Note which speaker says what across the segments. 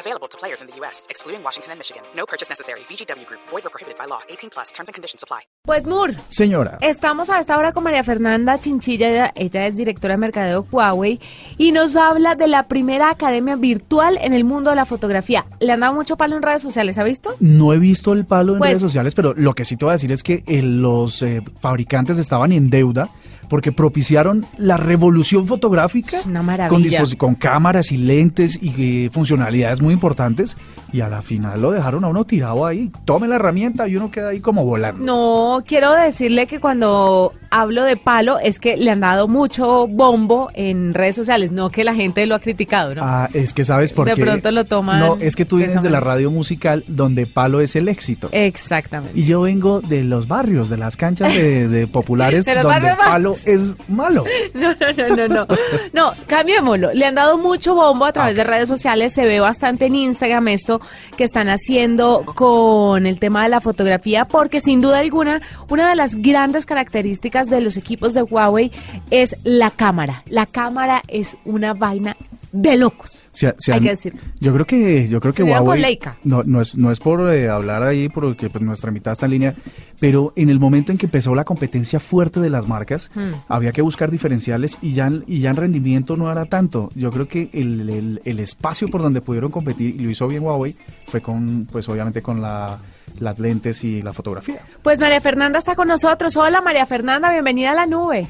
Speaker 1: Available to players in the U.S., excluding Washington and Michigan. No purchase necessary. VGW Group. Void or prohibited by law. 18 plus. Terms and conditions apply.
Speaker 2: Pues Mur,
Speaker 3: Señora,
Speaker 2: estamos a esta hora con María Fernanda Chinchilla, ella, ella es directora de mercadeo Huawei y nos habla de la primera academia virtual en el mundo de la fotografía. Le han dado mucho palo en redes sociales, ¿ha visto?
Speaker 3: no he visto el palo en
Speaker 2: Pues-
Speaker 3: redes sociales, pero lo que sí te voy a decir es que eh, los eh, fabricantes estaban en deuda porque propiciaron la revolución fotográfica
Speaker 2: Es una maravilla.
Speaker 3: con, con cámaras y lentes y eh, funcionalidades muy importantes y a la final lo dejaron a uno tirado ahí. Tome la herramienta y uno queda ahí como volando.
Speaker 2: No, quiero decirle que cuando hablo de palo es que le han dado mucho bombo en redes sociales, no que la gente lo ha criticado, ¿no?
Speaker 3: Ah, es que sabes por
Speaker 2: De
Speaker 3: qué.
Speaker 2: pronto lo toman
Speaker 3: No, es que tú
Speaker 2: de
Speaker 3: vienes de la radio musical donde palo es el éxito.
Speaker 2: Exactamente.
Speaker 3: Y yo vengo de los barrios, de las canchas de, de populares,
Speaker 2: De
Speaker 3: donde
Speaker 2: barrios
Speaker 3: palo es malo.
Speaker 2: No, no, no, no, no. No, cambiémoslo. Le han dado mucho bombo a través de redes sociales. Se ve bastante en Instagram esto que están haciendo con el tema de la fotografía, porque sin duda alguna, una de las grandes características de los equipos de Huawei es la cámara. La cámara es una vaina de locos.
Speaker 3: Se- se
Speaker 2: Hay
Speaker 3: han-
Speaker 2: que decirlo.
Speaker 3: Yo creo que yo creo que
Speaker 2: Se con
Speaker 3: Huawei
Speaker 2: Leica.
Speaker 3: no no es no es por eh, hablar ahí porque pues, nuestra mitad está en línea, pero en el momento en que empezó la competencia fuerte de las marcas,
Speaker 2: Hmm.
Speaker 3: había que buscar diferenciales y ya y ya en rendimiento no era tanto. Yo creo que el, el- el espacio por donde pudieron competir y lo hizo bien Huawei fue con pues obviamente con la las lentes y la fotografía.
Speaker 2: Pues María Fernanda está con nosotros. Hola María Fernanda, bienvenida a la nube.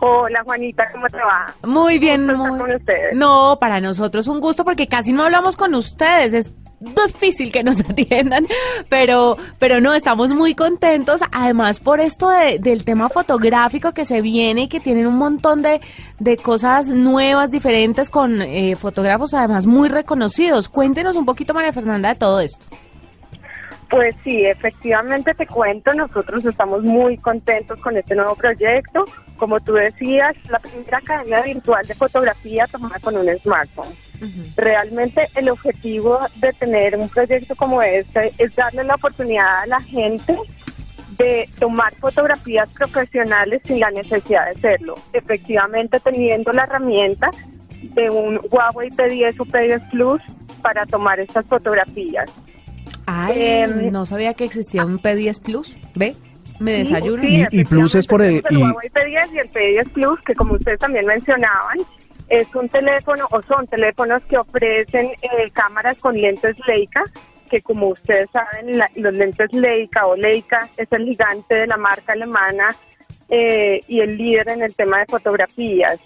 Speaker 4: Hola Juanita, ¿cómo te va?
Speaker 2: Muy bien,
Speaker 4: estar
Speaker 2: muy-
Speaker 4: con ustedes.
Speaker 2: No, para nosotros un gusto porque casi no hablamos con ustedes. Es difícil que nos atiendan, pero, pero no, estamos muy contentos. Además, por esto de- del tema fotográfico que se viene y que tienen un montón de, de cosas nuevas, diferentes, con eh, fotógrafos además muy reconocidos. Cuéntenos un poquito, María Fernanda, de todo esto.
Speaker 4: Pues sí, efectivamente te cuento, nosotros estamos muy contentos con este nuevo proyecto. Como tú decías, la primera academia virtual de fotografía tomada con un smartphone. Realmente el objetivo de tener un proyecto como este es darle la oportunidad a la gente de tomar fotografías profesionales sin la necesidad de hacerlo. Efectivamente teniendo la herramienta de un Huawei P10 o P10 Plus para tomar estas fotografías.
Speaker 2: Ay,
Speaker 4: Em,
Speaker 2: no sabía que existía un P10 Plus. ¿Ve? Me
Speaker 4: Sí,
Speaker 2: desayuno.
Speaker 4: sí,
Speaker 3: Y- y Plus es por el- y-
Speaker 4: el Huawei P10 y el P10 Plus, que como ustedes también mencionaban, es un teléfono o son teléfonos que ofrecen eh, cámaras con lentes Leica, que como ustedes saben, la- los lentes Leica o Leica es el gigante de la marca alemana eh, y el líder en el tema de fotografías.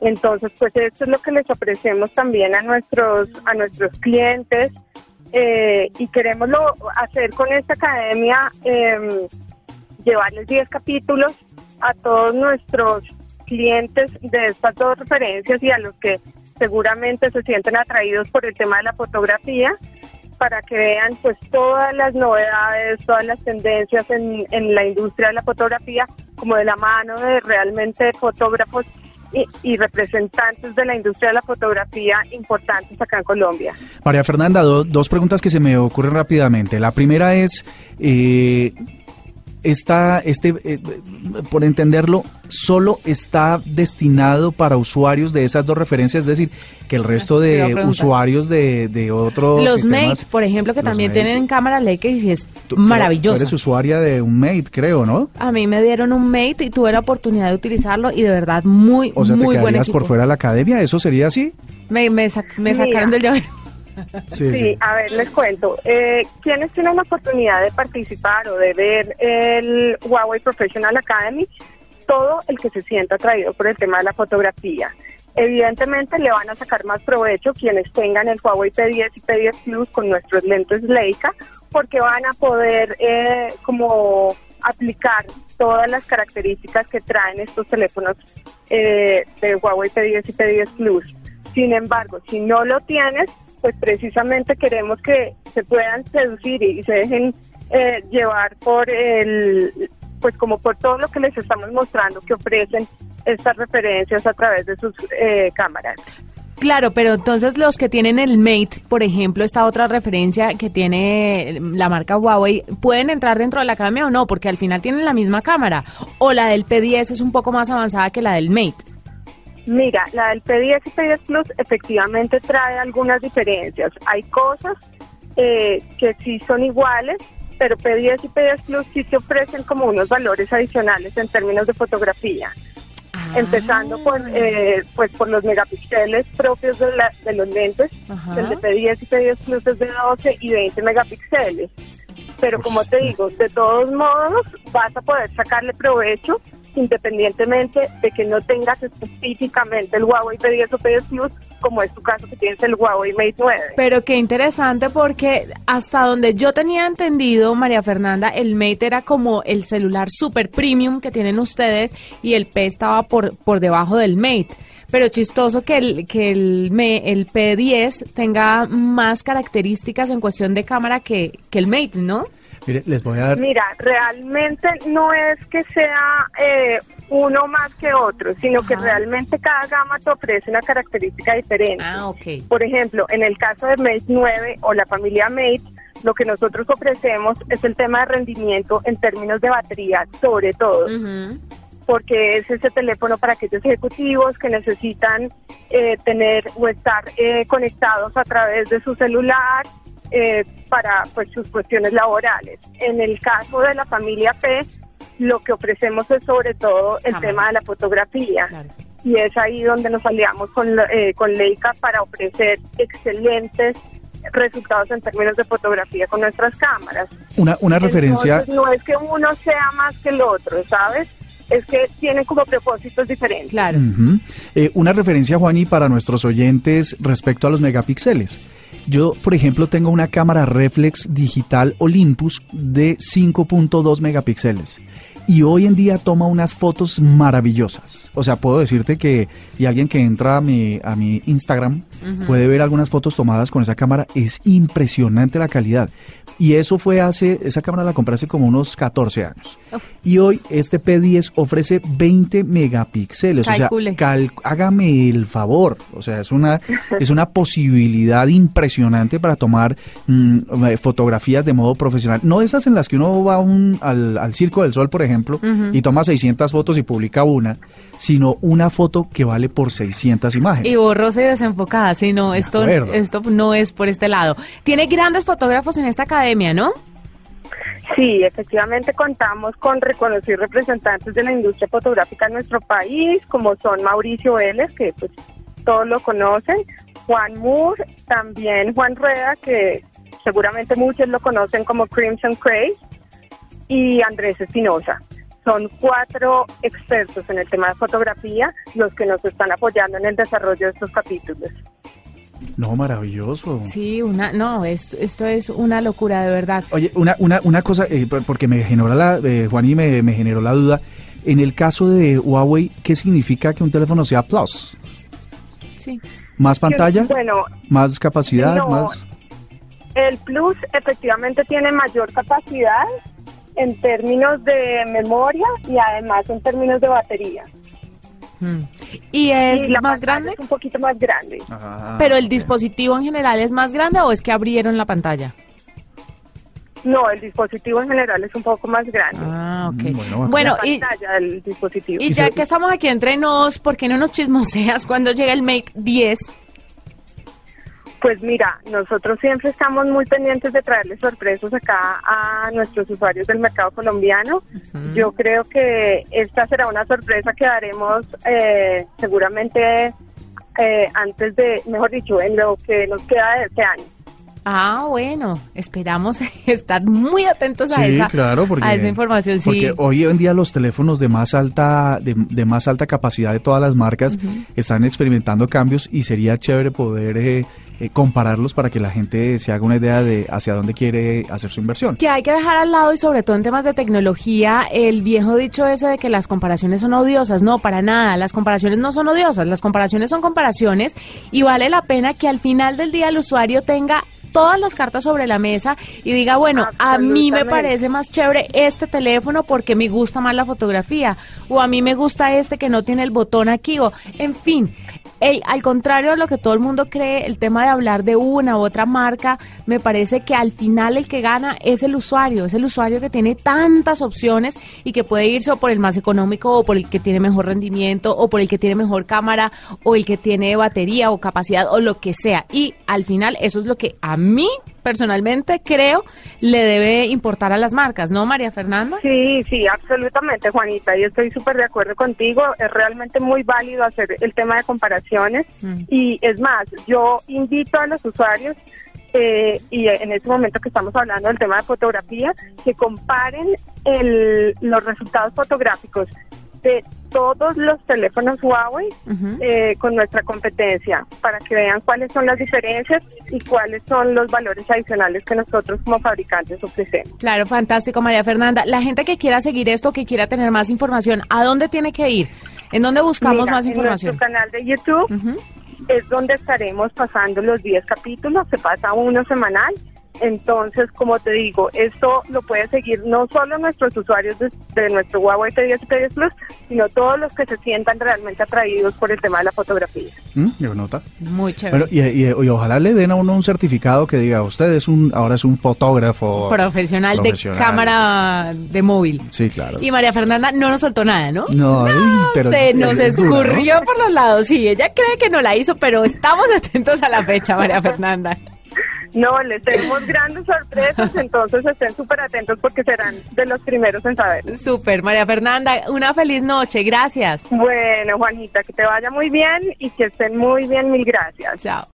Speaker 4: Entonces, pues esto es lo que les ofrecemos también a nuestros a nuestros clientes eh, y queremos lo- hacer con esta academia em, llevarles 10 capítulos a todos nuestros clientes de estas dos referencias y a los que seguramente se sienten atraídos por el tema de la fotografía para que vean pues todas las novedades, todas las tendencias en, en la industria de la fotografía como de la mano de realmente fotógrafos y, y representantes de la industria de la fotografía importantes acá en Colombia.
Speaker 3: María Fernanda, do- dos preguntas que se me ocurren rápidamente. La primera es, eh, esta, este, eh, por entenderlo, solo está destinado para usuarios de esas dos referencias, es decir, que el resto de usuarios de, de otros
Speaker 2: Los
Speaker 3: sistemas-
Speaker 2: Mate, por ejemplo, que también
Speaker 3: Mate.
Speaker 2: tienen cámara Leica y es
Speaker 3: Tú-
Speaker 2: maravilloso.
Speaker 3: Tú eres usuaria de un Mate, creo, ¿no?
Speaker 2: A mí me dieron un Mate y tuve la oportunidad de utilizarlo y de verdad muy,
Speaker 3: O sea, te
Speaker 2: buen
Speaker 3: quedarías
Speaker 2: equipo.
Speaker 3: por fuera de la academia, ¿eso sería así?
Speaker 2: Me, me, sac- me sacaron del llavero.
Speaker 3: Sí,
Speaker 4: Sí, a ver, les cuento. Eh, ¿Quiénes tienen la oportunidad de participar o de ver el Huawei Professional Academy? Todo el que se sienta atraído por el tema de la fotografía. Evidentemente le van a sacar más provecho quienes tengan el Huawei P10 y P10 Plus con nuestros lentes Leica, porque van a poder eh, como aplicar todas las características que traen estos teléfonos eh, de Huawei P10 y P10 Plus. Sin embargo, si no lo tienes, pues precisamente queremos que se puedan seducir y se dejen eh, llevar por el, pues como por todo lo que les estamos mostrando que ofrecen estas referencias a través de sus eh, cámaras.
Speaker 2: Claro, pero entonces los que tienen el Mate, por ejemplo, esta otra referencia que tiene la marca Huawei, ¿pueden entrar dentro de la academia o no? Porque al final tienen la misma cámara. O la del P10 es un poco más avanzada que la del Mate.
Speaker 4: Mira, la del P10 y P10 Plus efectivamente trae algunas diferencias. Hay cosas eh, que sí son iguales, pero P10 y P10 Plus sí se ofrecen como unos valores adicionales en términos de fotografía.
Speaker 2: Ah.
Speaker 4: Empezando por, eh, pues por los megapíxeles propios de, la- de los lentes.
Speaker 2: Ajá.
Speaker 4: El de P10 y P10 Plus es de 12 y 20 megapíxeles. Pero como te digo, de todos modos vas a poder sacarle provecho independientemente de que no tengas específicamente el Huawei P10 o P10 Plus, como es tu caso que tienes el Huawei Mate 9.
Speaker 2: Pero qué interesante porque hasta donde yo tenía entendido, María Fernanda, el Mate era como el celular super premium que tienen ustedes y el P estaba por, por debajo del Mate. Pero chistoso que el, que el, el P10 tenga más características en cuestión de cámara que, que el Mate, ¿no?
Speaker 3: Mire, les voy a dar...
Speaker 4: Mira, realmente no es que sea eh, uno más que otro, sino que realmente cada gama te ofrece una característica diferente.
Speaker 2: Ah.
Speaker 4: Por ejemplo, en el caso de Mate 9 o la familia Mate, lo que nosotros ofrecemos es el tema de rendimiento en términos de batería, sobre todo, porque es ese teléfono para aquellos ejecutivos que necesitan eh, tener o estar eh, conectados a través de su celular eh, para pues sus cuestiones laborales. En el caso de la familia P, lo que ofrecemos es sobre todo el tema de la fotografía
Speaker 2: Claro.
Speaker 4: y es ahí donde nos aliamos con, eh, con Leica para ofrecer excelentes resultados en términos de fotografía con nuestras cámaras.
Speaker 3: Una, una referencia...
Speaker 4: Entonces, no es que uno sea más que el otro, ¿sabes? Es que tienen como propósitos diferentes.
Speaker 2: Claro.
Speaker 3: Eh, una referencia, Juani, para nuestros oyentes respecto a los megapíxeles. Yo, por ejemplo, tengo una cámara reflex digital Olympus de 5.2 megapíxeles. Y hoy en día toma unas fotos maravillosas. O sea, puedo decirte que, y alguien que entra a mi, a mi Instagram puede ver algunas fotos tomadas con esa cámara. Es impresionante la calidad. Y eso fue hace, esa cámara la compré hace como unos 14 años. Y hoy este P10 ofrece 20 megapíxeles.
Speaker 2: Calcule.
Speaker 3: O sea, cal- hágame el favor. O sea, es una, es una posibilidad impresionante para tomar mm, fotografías de modo profesional. No esas en las que uno va un- al, al Circo del Sol, por ejemplo, y toma 600 fotos y publica una, sino una foto que vale por 600 imágenes.
Speaker 2: Y borrosa y desenfocada, sí, no, esto,
Speaker 3: acuerdo.
Speaker 2: esto no es por este lado. Tiene grandes fotógrafos en esta academia, ¿no?
Speaker 4: Sí, efectivamente contamos con reconocidos representantes de la industria fotográfica en nuestro país, como son Mauricio Vélez, que pues todos lo conocen, Juan Moore, también Juan Rueda, que seguramente muchos lo conocen como Crimson Craze, y Andrés Espinosa. Son cuatro expertos en el tema de fotografía los que nos están apoyando en el desarrollo de estos capítulos.
Speaker 3: No, maravilloso.
Speaker 2: Sí, una, no, esto, esto es una locura, de verdad.
Speaker 3: Oye, una, una, una cosa, eh, por- porque me generó la, eh, Juan y me, me generó la duda. En el caso de Huawei, ¿qué significa que un teléfono sea Plus?
Speaker 2: Sí.
Speaker 3: ¿Más pantalla?
Speaker 4: Bueno,
Speaker 3: ¿Más capacidad?
Speaker 4: No.
Speaker 3: ¿Más?
Speaker 4: El Plus efectivamente tiene mayor capacidad en términos de memoria y además en términos de batería.
Speaker 2: Mm. ¿Y es
Speaker 4: y la
Speaker 2: más grande?
Speaker 4: Es un poquito más grande.
Speaker 3: Ah,
Speaker 2: ¿Pero el dispositivo en general es más grande o es que abrieron la pantalla?
Speaker 4: No, el dispositivo en general es un poco más grande.
Speaker 2: Ah, ok.
Speaker 3: Mm, bueno,
Speaker 2: Bueno,
Speaker 4: la
Speaker 2: y,
Speaker 4: pantalla del dispositivo.
Speaker 2: y ya que estamos aquí entre nos, ¿por qué no nos chismoseas cuando llega el Mate 10?
Speaker 4: Pues mira, nosotros siempre estamos muy pendientes de traerles sorpresas acá a nuestros usuarios del mercado colombiano. Yo creo que esta será una sorpresa que daremos eh, seguramente eh, antes de, mejor dicho, en lo que nos queda de este año.
Speaker 2: Ah, bueno, esperamos estar muy atentos a, esa,
Speaker 3: claro, porque,
Speaker 2: a esa información. Sí.
Speaker 3: porque hoy en día los teléfonos de más alta de, de más alta capacidad de todas las marcas están experimentando cambios y sería chévere poder eh, eh, compararlos para que la gente se haga una idea de hacia dónde quiere hacer su inversión.
Speaker 2: Que hay que dejar al lado y sobre todo en temas de tecnología el viejo dicho ese de que las comparaciones son odiosas. No, para nada, las comparaciones no son odiosas, las comparaciones son comparaciones y vale la pena que al final del día el usuario tenga todas las cartas sobre la mesa y diga, bueno, a mí me parece más chévere este teléfono porque me gusta más la fotografía o a mí me gusta este que no tiene el botón aquí o en fin, al contrario de lo que todo el mundo cree, el tema de hablar de una u otra marca, me parece que al final el que gana es el usuario, es el usuario que tiene tantas opciones y que puede irse o por el más económico o por el que tiene mejor rendimiento o por el que tiene mejor cámara o el que tiene batería o capacidad o lo que sea. Y al final eso es lo que a mí personalmente creo le debe importar a las marcas, ¿no, María Fernanda?
Speaker 4: Sí, sí, absolutamente, Juanita. Y estoy súper de acuerdo contigo. Es realmente muy válido hacer el tema de comparaciones. Mm. Y es más, yo invito a los usuarios eh, y en este momento que estamos hablando del tema de fotografía, que comparen el, los resultados fotográficos de todos los teléfonos Huawei eh, con nuestra competencia para que vean cuáles son las diferencias y cuáles son los valores adicionales que nosotros como fabricantes ofrecemos.
Speaker 2: Claro, fantástico, María Fernanda. La gente que quiera seguir esto, que quiera tener más información, ¿a dónde tiene que ir? ¿En dónde buscamos más información?
Speaker 4: En nuestro canal de YouTube es donde estaremos pasando los 10 capítulos, se pasa uno semanal entonces, como te digo, esto lo puede seguir no solo nuestros usuarios de, nuestro Huawei P10 y P10 Plus, sino todos los que se sientan realmente atraídos por el tema de la fotografía.
Speaker 3: ¿Mm? nota.
Speaker 2: Muy chévere.
Speaker 3: y, ojalá le den a uno un certificado que diga, usted es un, ahora es un fotógrafo
Speaker 2: profesional, de cámara de móvil.
Speaker 3: Sí, claro.
Speaker 2: Y María Fernanda no nos soltó nada, ¿no?
Speaker 3: No, pero
Speaker 2: se nos escurrió por los lados. Sí, ella cree que no la hizo, pero estamos atentos a la fecha, María Fernanda.
Speaker 4: No, les tenemos grandes sorpresas, entonces estén súper atentos porque serán de los primeros en saber.
Speaker 2: Súper, María Fernanda, una feliz noche, gracias.
Speaker 4: Bueno, Juanita, que te vaya muy bien y que estén muy bien, mil gracias.
Speaker 2: Chao.